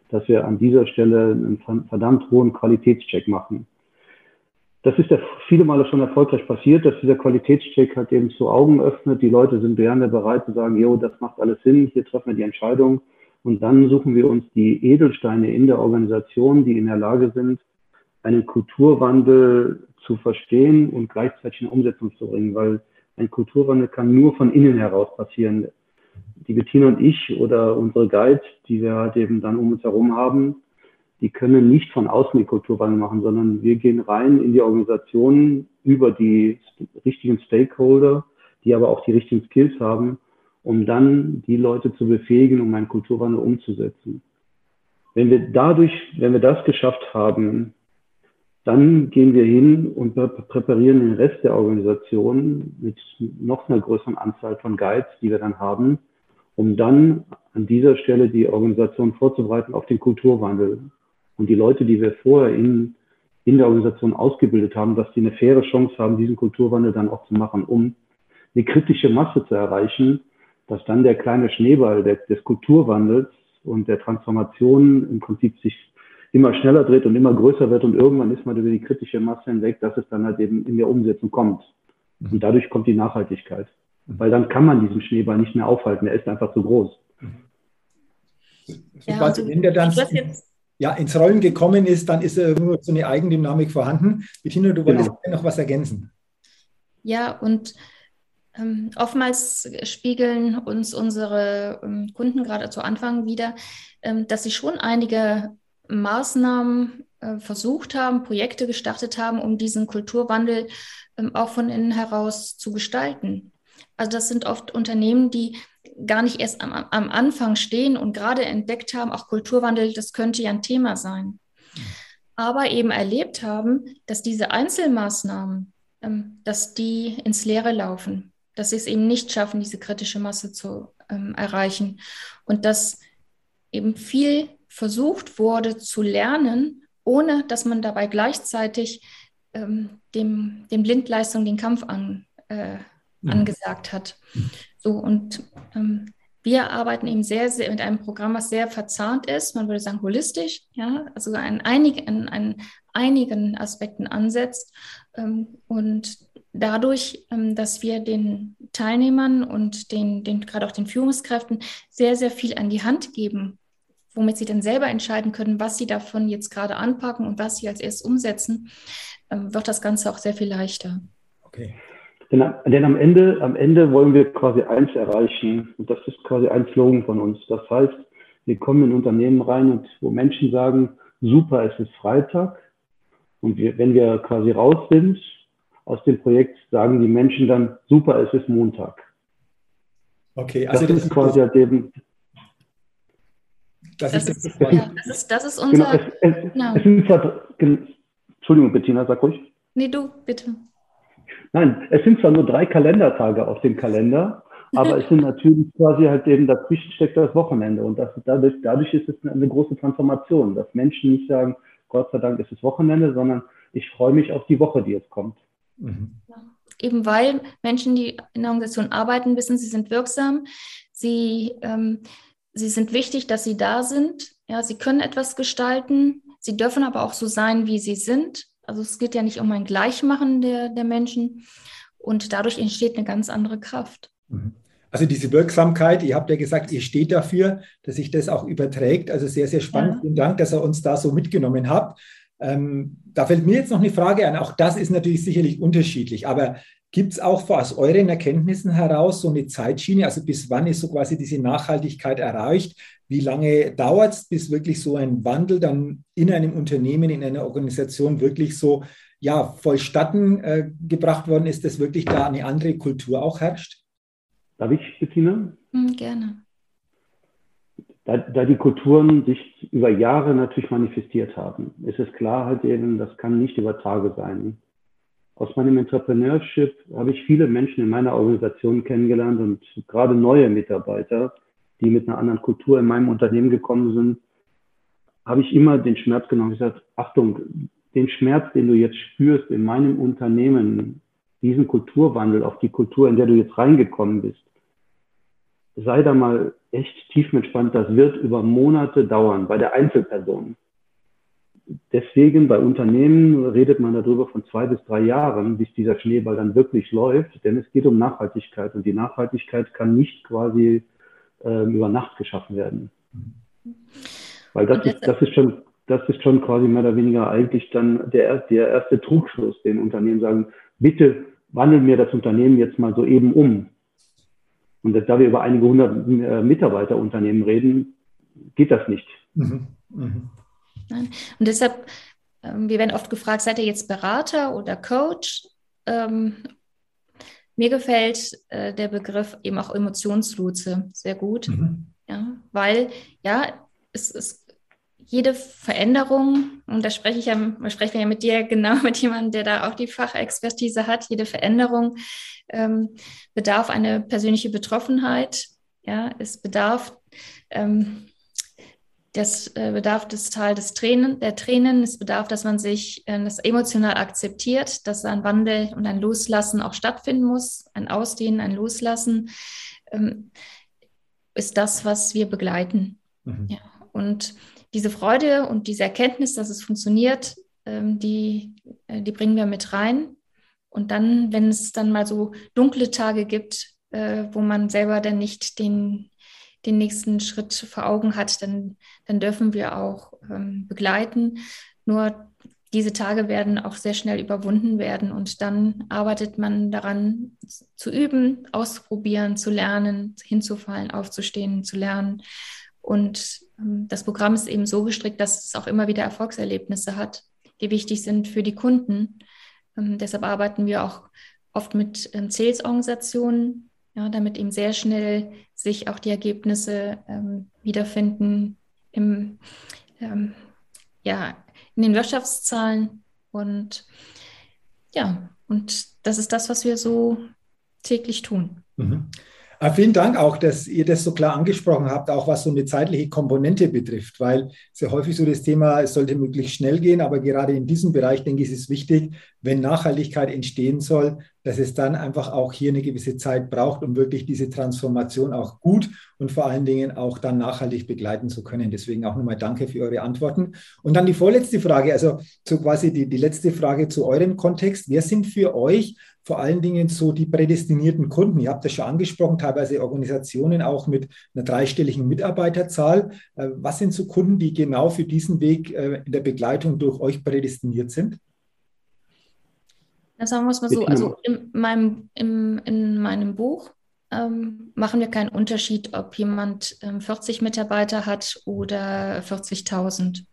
dass wir an dieser Stelle einen verdammt hohen Qualitätscheck machen. Das ist ja viele Male schon erfolgreich passiert, dass dieser Qualitätscheck halt eben zu Augen öffnet. Die Leute sind gerne bereit zu sagen, jo, das macht alles Sinn, hier treffen wir die Entscheidung. Und dann suchen wir uns die Edelsteine in der Organisation, die in der Lage sind, einen Kulturwandel zu verstehen und gleichzeitig in Umsetzung zu bringen, weil ein Kulturwandel kann nur von innen heraus passieren. Die Bettina und ich oder unsere Guides, die wir halt eben dann um uns herum haben, die können nicht von außen die Kulturwandel machen, sondern wir gehen rein in die Organisation über die richtigen Stakeholder, die aber auch die richtigen Skills haben um dann die Leute zu befähigen, um einen Kulturwandel umzusetzen. Wenn wir dadurch, wenn wir das geschafft haben, dann gehen wir hin und präparieren den Rest der Organisation mit noch einer größeren Anzahl von Guides, die wir dann haben, um dann an dieser Stelle die Organisation vorzubereiten auf den Kulturwandel. Und die Leute, die wir vorher in, in der Organisation ausgebildet haben, dass die eine faire Chance haben, diesen Kulturwandel dann auch zu machen, um eine kritische Masse zu erreichen, dass dann der kleine Schneeball des, des Kulturwandels und der Transformation im Prinzip sich immer schneller dreht und immer größer wird und irgendwann ist man über die kritische Masse hinweg, dass es dann halt eben in der Umsetzung kommt. Mhm. Und dadurch kommt die Nachhaltigkeit. Mhm. Weil dann kann man diesen Schneeball nicht mehr aufhalten, er ist einfach zu groß.
Ja, also, wenn der dann ja, ins Rollen gekommen ist, dann ist irgendwo so eine Eigendynamik vorhanden. Bettina, du wolltest genau. noch was ergänzen.
Ja, und ähm, oftmals spiegeln uns unsere ähm, Kunden gerade zu Anfang wieder, ähm, dass sie schon einige Maßnahmen äh, versucht haben, Projekte gestartet haben, um diesen Kulturwandel auch von innen heraus zu gestalten. Also das sind oft Unternehmen, die gar nicht erst am, am Anfang stehen und gerade entdeckt haben, auch Kulturwandel, das könnte ja ein Thema sein. Aber eben erlebt haben, dass diese Einzelmaßnahmen, dass die ins Leere laufen, dass sie es eben nicht schaffen, diese kritische Masse zu ähm, erreichen. Und dass eben viel versucht wurde zu lernen, ohne dass man dabei gleichzeitig ähm, dem, dem Blindleistung den Kampf an, äh, mhm. angesagt hat. So und ähm, wir arbeiten eben sehr, sehr mit einem Programm, was sehr verzahnt ist, man würde sagen holistisch, ja, also an, einig, an, an einigen Aspekten ansetzt. Ähm, und dadurch, ähm, dass wir den Teilnehmern und den, den, gerade auch den Führungskräften sehr, sehr viel an die Hand geben, womit sie dann selber entscheiden können, was sie davon jetzt gerade anpacken und was sie als erstes umsetzen, ähm, wird das Ganze auch sehr viel leichter.
Okay. Denn, denn, am, Ende, am Ende wollen wir quasi eins erreichen und das ist quasi ein Slogan von uns. Das heißt, wir kommen in Unternehmen rein und wo Menschen sagen, super, es ist Freitag und wir, wenn wir quasi raus sind aus dem Projekt, sagen die Menschen dann, super, es ist Montag.
Okay, also das, das ist quasi halt eben.
Das, das, ist, das, ja, das, ist, das ist unser. Genau, es,
es, genau. es sind zwar, Entschuldigung, Bettina, sag ruhig.
Nee, du, bitte.
Nein, es sind zwar nur drei Kalendertage auf dem Kalender, aber es sind natürlich quasi halt eben dazwischen steckt das Wochenende. Und das, dadurch, dadurch ist es eine große Transformation, dass Menschen nicht sagen, Gott sei Dank ist es Wochenende, sondern ich freue mich auf die Woche, die jetzt kommt.
Mhm. Eben weil Menschen, die in der Organisation arbeiten, wissen, sie sind wirksam, sie, ähm, sie sind wichtig, dass sie da sind, ja, sie können etwas gestalten, sie dürfen aber auch so sein, wie sie sind also es geht ja nicht um ein Gleichmachen der, der Menschen und dadurch entsteht eine ganz andere Kraft.
Mhm. Also diese Wirksamkeit, ihr habt ja gesagt, ihr steht dafür, dass sich das auch überträgt. Also sehr, sehr spannend. Ja. Vielen Dank, dass ihr uns da so mitgenommen habt. Ähm, da fällt mir jetzt noch eine Frage an. Auch das ist natürlich sicherlich unterschiedlich. Aber gibt es auch aus euren Erkenntnissen heraus so eine Zeitschiene? Also bis wann ist so quasi diese Nachhaltigkeit erreicht? Wie lange dauert es, bis wirklich so ein Wandel dann in einem Unternehmen, in einer Organisation wirklich so ja, vollstatten äh, gebracht worden ist, dass wirklich da eine andere Kultur auch herrscht?
Darf ich, Bettina?
Mhm, gerne.
Da, da, die Kulturen sich über Jahre natürlich manifestiert haben, ist es klar halt eben, das kann nicht über Tage sein. Aus meinem Entrepreneurship habe ich viele Menschen in meiner Organisation kennengelernt und gerade neue Mitarbeiter, die mit einer anderen Kultur in meinem Unternehmen gekommen sind, habe ich immer den Schmerz genommen und gesagt, Achtung, den Schmerz, den du jetzt spürst in meinem Unternehmen, diesen Kulturwandel auf die Kultur, in der du jetzt reingekommen bist, sei da mal echt tiefenentspannt. Das wird über Monate dauern bei der Einzelperson. Deswegen bei Unternehmen redet man darüber von zwei bis drei Jahren, bis dieser Schneeball dann wirklich läuft, denn es geht um Nachhaltigkeit und die Nachhaltigkeit kann nicht quasi äh, über Nacht geschaffen werden. Weil das ist, das ist schon, das ist schon quasi mehr oder weniger eigentlich dann der, der erste Trugschluss, den Unternehmen sagen, bitte wandeln wir das Unternehmen jetzt mal so eben um. Und da wir über einige hundert äh, Mitarbeiterunternehmen reden, geht das nicht. Mhm. Mhm.
Und deshalb, ähm, wir werden oft gefragt, seid ihr jetzt Berater oder Coach? Ähm, mir gefällt äh, der Begriff eben auch Emotionslotse sehr gut, mhm. ja, weil ja, es ist jede Veränderung, und da spreche ich ja, sprechen wir ja mit dir genau mit jemandem, der da auch die Fachexpertise hat, jede Veränderung ähm, bedarf eine persönliche Betroffenheit. Ja, es bedarf ähm, das äh, bedarf des Teil des Tränen, der Tränen. Es bedarf, dass man sich äh, das emotional akzeptiert, dass ein Wandel und ein Loslassen auch stattfinden muss, ein Ausdehnen, ein Loslassen, ähm, ist das, was wir begleiten. Mhm. Ja. Und diese Freude und diese Erkenntnis, dass es funktioniert, ähm, die, äh, die bringen wir mit rein. Und dann, wenn es dann mal so dunkle Tage gibt, äh, wo man selber dann nicht den den nächsten Schritt vor Augen hat, dann, dann dürfen wir auch ähm, begleiten. Nur diese Tage werden auch sehr schnell überwunden werden und dann arbeitet man daran zu üben, auszuprobieren, zu lernen, hinzufallen, aufzustehen, zu lernen. Und ähm, das Programm ist eben so gestrickt, dass es auch immer wieder Erfolgserlebnisse hat, die wichtig sind für die Kunden. Ähm, deshalb arbeiten wir auch oft mit ähm, Sales-Organisationen, ja, damit eben sehr schnell sich auch die Ergebnisse ähm, wiederfinden im, ähm, ja, in den Wirtschaftszahlen. Und ja, und das ist das, was wir so täglich tun.
Mhm. Aber vielen Dank auch, dass ihr das so klar angesprochen habt, auch was so eine zeitliche Komponente betrifft, weil ja häufig so das Thema, es sollte möglichst schnell gehen, aber gerade in diesem Bereich, denke ich, ist es wichtig, wenn Nachhaltigkeit entstehen soll, dass es dann einfach auch hier eine gewisse Zeit braucht, um wirklich diese Transformation auch gut und vor allen Dingen auch dann nachhaltig begleiten zu können. Deswegen auch nochmal danke für eure Antworten. Und dann die vorletzte Frage, also so quasi die, die letzte Frage zu eurem Kontext. Wer sind für euch vor allen Dingen so die prädestinierten Kunden? Ihr habt das schon angesprochen, teilweise Organisationen auch mit einer dreistelligen Mitarbeiterzahl. Äh, was sind so Kunden, die genau für diesen Weg äh, in der Begleitung durch euch prädestiniert sind?
Ja, sagen wir es mal so, also in meinem, im, in meinem Buch ähm, machen wir keinen Unterschied, ob jemand ähm, 40 Mitarbeiter hat oder 40.000.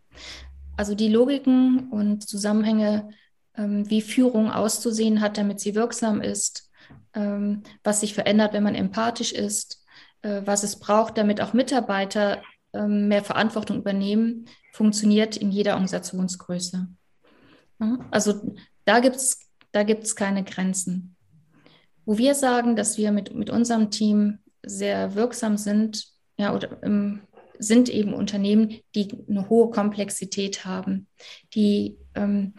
Also die Logiken und Zusammenhänge, ähm, wie Führung auszusehen hat, damit sie wirksam ist, ähm, was sich verändert, wenn man empathisch ist, äh, was es braucht, damit auch Mitarbeiter ähm, mehr Verantwortung übernehmen, funktioniert in jeder Organisationsgröße. Ja? Also da gibt es da gibt es keine Grenzen. Wo wir sagen, dass wir mit, mit unserem Team sehr wirksam sind, ja, oder ähm, sind eben Unternehmen, die eine hohe Komplexität haben, die ähm,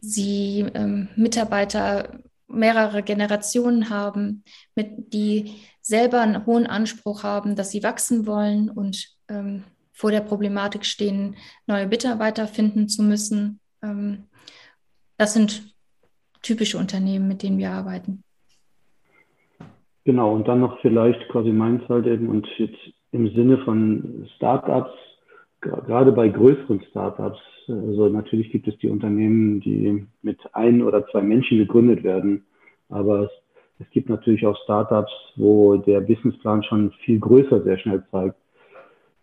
sie ähm, Mitarbeiter mehrere Generationen haben, mit, die selber einen hohen Anspruch haben, dass sie wachsen wollen und ähm, vor der Problematik stehen, neue Mitarbeiter finden zu müssen. Ähm, das sind typische Unternehmen, mit denen wir arbeiten.
Genau, und dann noch vielleicht quasi meins halt eben und jetzt im Sinne von Startups, gerade bei größeren Startups, also natürlich gibt es die Unternehmen, die mit ein oder zwei Menschen gegründet werden, aber es, es gibt natürlich auch Startups, wo der Businessplan schon viel größer sehr schnell zeigt.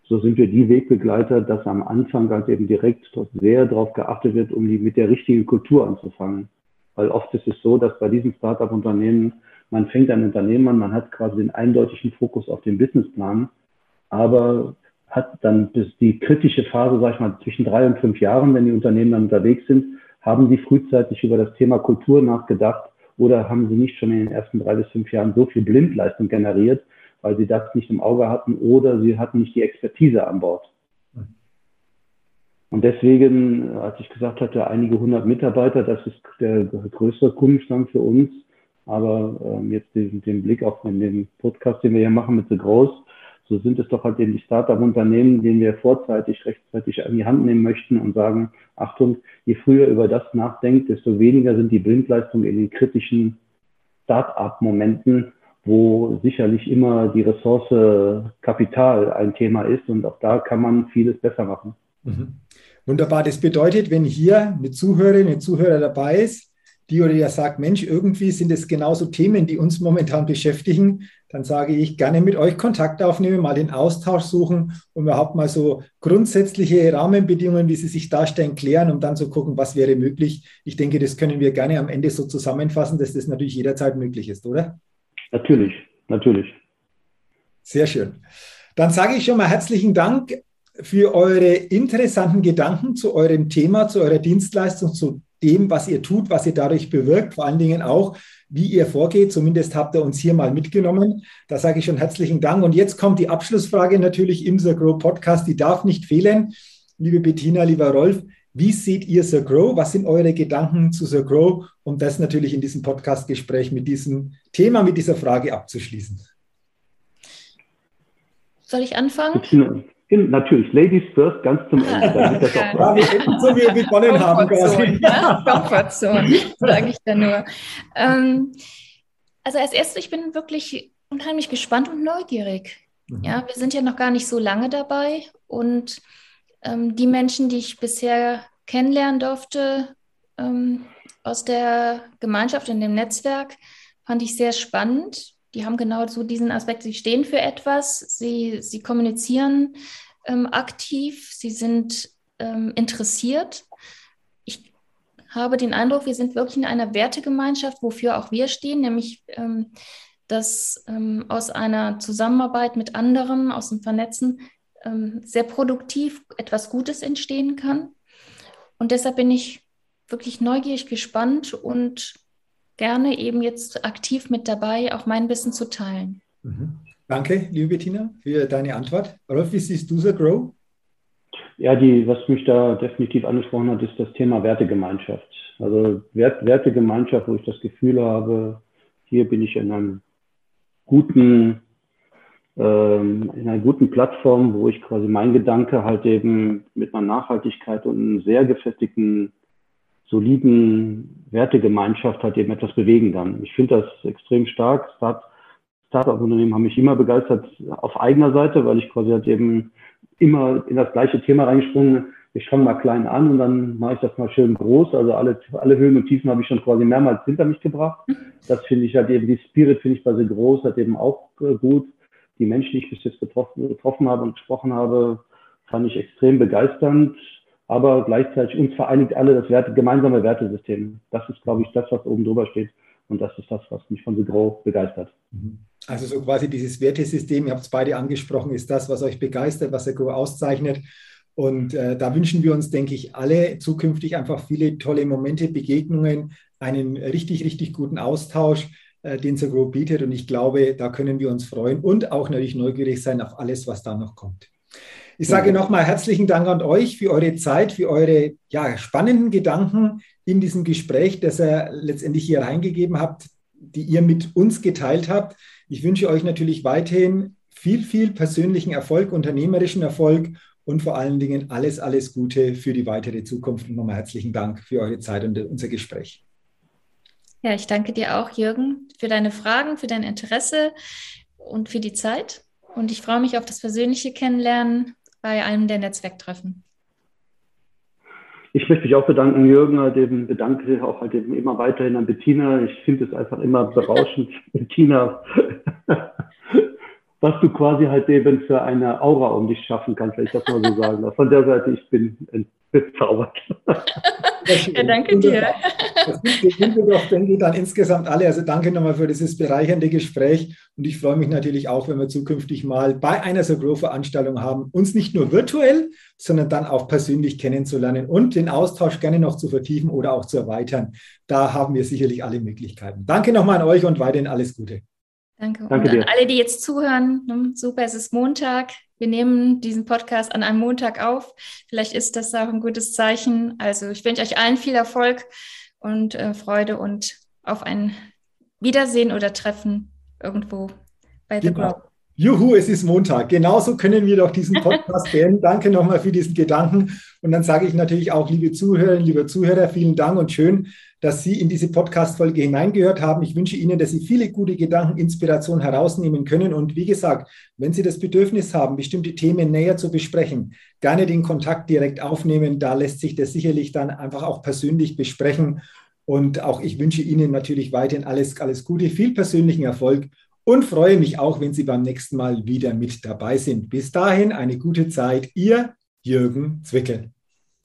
So sind wir die Wegbegleiter, dass am Anfang halt eben direkt sehr darauf geachtet wird, um die mit der richtigen Kultur anzufangen. Weil oft ist es so, dass bei diesen Startup-Unternehmen, man fängt ein Unternehmen an, man hat quasi den eindeutigen Fokus auf den Businessplan, aber hat dann bis die kritische Phase, sag ich mal, zwischen drei und fünf Jahren, wenn die Unternehmen dann unterwegs sind, haben sie frühzeitig über das Thema Kultur nachgedacht oder haben sie nicht schon in den ersten drei bis fünf Jahren so viel Blindleistung generiert, weil sie das nicht im Auge hatten oder sie hatten nicht die Expertise an Bord. Und deswegen, als ich gesagt hatte, einige hundert Mitarbeiter, das ist der größere Kundenstamm für uns. Aber ähm, jetzt den, den Blick auf den Podcast, den wir hier machen mit The Groß, so sind es doch halt eben die Startup-Unternehmen, denen wir vorzeitig, rechtzeitig an die Hand nehmen möchten und sagen, Achtung, je früher über das nachdenkt, desto weniger sind die Blindleistungen in den kritischen Start-up-Momenten, wo sicherlich immer die Ressource Kapital ein Thema ist und auch da kann man vieles besser machen.
Mhm. Wunderbar. Das bedeutet, wenn hier eine Zuhörerin, ein Zuhörer dabei ist, die oder der sagt, Mensch, irgendwie sind es genauso Themen, die uns momentan beschäftigen, dann sage ich gerne mit euch Kontakt aufnehmen, mal den Austausch suchen und überhaupt mal so grundsätzliche Rahmenbedingungen, wie sie sich darstellen, klären, um dann zu gucken, was wäre möglich. Ich denke, das können wir gerne am Ende so zusammenfassen, dass das natürlich jederzeit möglich ist, oder?
Natürlich, natürlich.
Sehr schön. Dann sage ich schon mal herzlichen Dank für eure interessanten Gedanken zu eurem Thema, zu eurer Dienstleistung, zu dem, was ihr tut, was ihr dadurch bewirkt, vor allen Dingen auch, wie ihr vorgeht. Zumindest habt ihr uns hier mal mitgenommen. Da sage ich schon herzlichen Dank. Und jetzt kommt die Abschlussfrage natürlich im The Grow Podcast. Die darf nicht fehlen. Liebe Bettina, lieber Rolf, wie seht ihr The Grow? Was sind eure Gedanken zu The Grow? Um das natürlich in diesem Podcast-Gespräch mit diesem Thema, mit dieser Frage abzuschließen.
Soll ich anfangen?
Bettina. Natürlich, Ladies first, ganz zum Ende. Damit das
auch ja, wir so wie begonnen haben. Quasi.
Ja, Comfortzone, sage ich da nur. Ähm, also als erstes, ich bin wirklich unheimlich gespannt und neugierig. Mhm. Ja, wir sind ja noch gar nicht so lange dabei und ähm, die Menschen, die ich bisher kennenlernen durfte ähm, aus der Gemeinschaft in dem Netzwerk, fand ich sehr spannend die haben genau so diesen Aspekt, sie stehen für etwas, sie, sie kommunizieren ähm, aktiv, sie sind ähm, interessiert. Ich habe den Eindruck, wir sind wirklich in einer Wertegemeinschaft, wofür auch wir stehen, nämlich ähm, dass ähm, aus einer Zusammenarbeit mit anderen, aus dem Vernetzen, ähm, sehr produktiv etwas Gutes entstehen kann. Und deshalb bin ich wirklich neugierig gespannt und gerne eben jetzt aktiv mit dabei, auch mein Wissen zu teilen.
Mhm. Danke, liebe Bettina, für deine Antwort. Rolf, wie siehst du The Grow?
Ja, die, was mich da definitiv angesprochen hat, ist das Thema Wertegemeinschaft. Also Wert, Wertegemeinschaft, wo ich das Gefühl habe, hier bin ich in einem guten, ähm, in einer guten Plattform, wo ich quasi mein Gedanke halt eben mit einer Nachhaltigkeit und einem sehr gefestigten, soliden Wertegemeinschaft halt eben etwas bewegen kann. Ich finde das extrem stark. Start, Startup-Unternehmen haben mich immer begeistert auf eigener Seite, weil ich quasi halt eben immer in das gleiche Thema reingesprungen. Ich fange mal klein an und dann mache ich das mal schön groß. Also alle, alle Höhen und Tiefen habe ich schon quasi mehrmals hinter mich gebracht. Das finde ich halt eben, die Spirit finde ich so groß halt eben auch äh, gut. Die Menschen, die ich bis jetzt getroffen, getroffen habe und gesprochen habe, fand ich extrem begeisternd. Aber gleichzeitig uns vereinigt alle das Werte, gemeinsame Wertesystem. Das ist, glaube ich, das, was oben drüber steht. Und das ist das, was mich von The Grow begeistert.
Mhm. Also so quasi dieses Wertesystem, ihr habt es beide angesprochen, ist das, was euch begeistert, was The Grow auszeichnet. Und äh, da wünschen wir uns, denke ich, alle zukünftig einfach viele tolle Momente, Begegnungen, einen richtig, richtig guten Austausch, äh, den The Grow bietet. Und ich glaube, da können wir uns freuen und auch natürlich neugierig sein auf alles, was da noch kommt. Ich sage nochmal herzlichen Dank an euch für eure Zeit, für eure ja, spannenden Gedanken in diesem Gespräch, das ihr letztendlich hier reingegeben habt, die ihr mit uns geteilt habt. Ich wünsche euch natürlich weiterhin viel, viel persönlichen Erfolg, unternehmerischen Erfolg und vor allen Dingen alles, alles Gute für die weitere Zukunft. Und nochmal herzlichen Dank für eure Zeit und unser Gespräch.
Ja, ich danke dir auch, Jürgen, für deine Fragen, für dein Interesse und für die Zeit. Und ich freue mich auf das persönliche Kennenlernen bei einem der Netzwerktreffen.
Ich möchte mich auch bedanken, Jürgen, halt eben bedanke auch halt eben immer weiterhin an Bettina. Ich finde es einfach immer berauschend, Bettina, was du quasi halt eben für eine Aura um dich schaffen kannst, wenn ich das mal so sagen darf. Von der Seite, ich bin bezaubert.
Ja, danke dir.
Das sind wir doch, denke ich, dann insgesamt alle. Also danke nochmal für dieses bereichernde Gespräch. Und ich freue mich natürlich auch, wenn wir zukünftig mal bei einer so Grow-Veranstaltung haben, uns nicht nur virtuell, sondern dann auch persönlich kennenzulernen und den Austausch gerne noch zu vertiefen oder auch zu erweitern. Da haben wir sicherlich alle Möglichkeiten. Danke nochmal an euch und weiterhin alles Gute.
Danke. Danke und an alle, die jetzt zuhören, ne, super, es ist Montag. Wir nehmen diesen Podcast an einem Montag auf. Vielleicht ist das auch ein gutes Zeichen. Also ich wünsche euch allen viel Erfolg und äh, Freude und auf ein Wiedersehen oder Treffen irgendwo bei The genau. Grow.
Juhu, es ist Montag. Genauso können wir doch diesen Podcast beenden. Danke nochmal für diesen Gedanken. Und dann sage ich natürlich auch, liebe Zuhörerinnen, liebe Zuhörer, vielen Dank und schön, dass Sie in diese Podcast-Folge hineingehört haben. Ich wünsche Ihnen, dass Sie viele gute Gedanken, Inspiration herausnehmen können. Und wie gesagt, wenn Sie das Bedürfnis haben, bestimmte Themen näher zu besprechen, gerne den Kontakt direkt aufnehmen. Da lässt sich das sicherlich dann einfach auch persönlich besprechen. Und auch ich wünsche Ihnen natürlich weiterhin alles, alles Gute, viel persönlichen Erfolg und freue mich auch, wenn Sie beim nächsten Mal wieder mit dabei sind. Bis dahin eine gute Zeit. Ihr Jürgen Zwickel.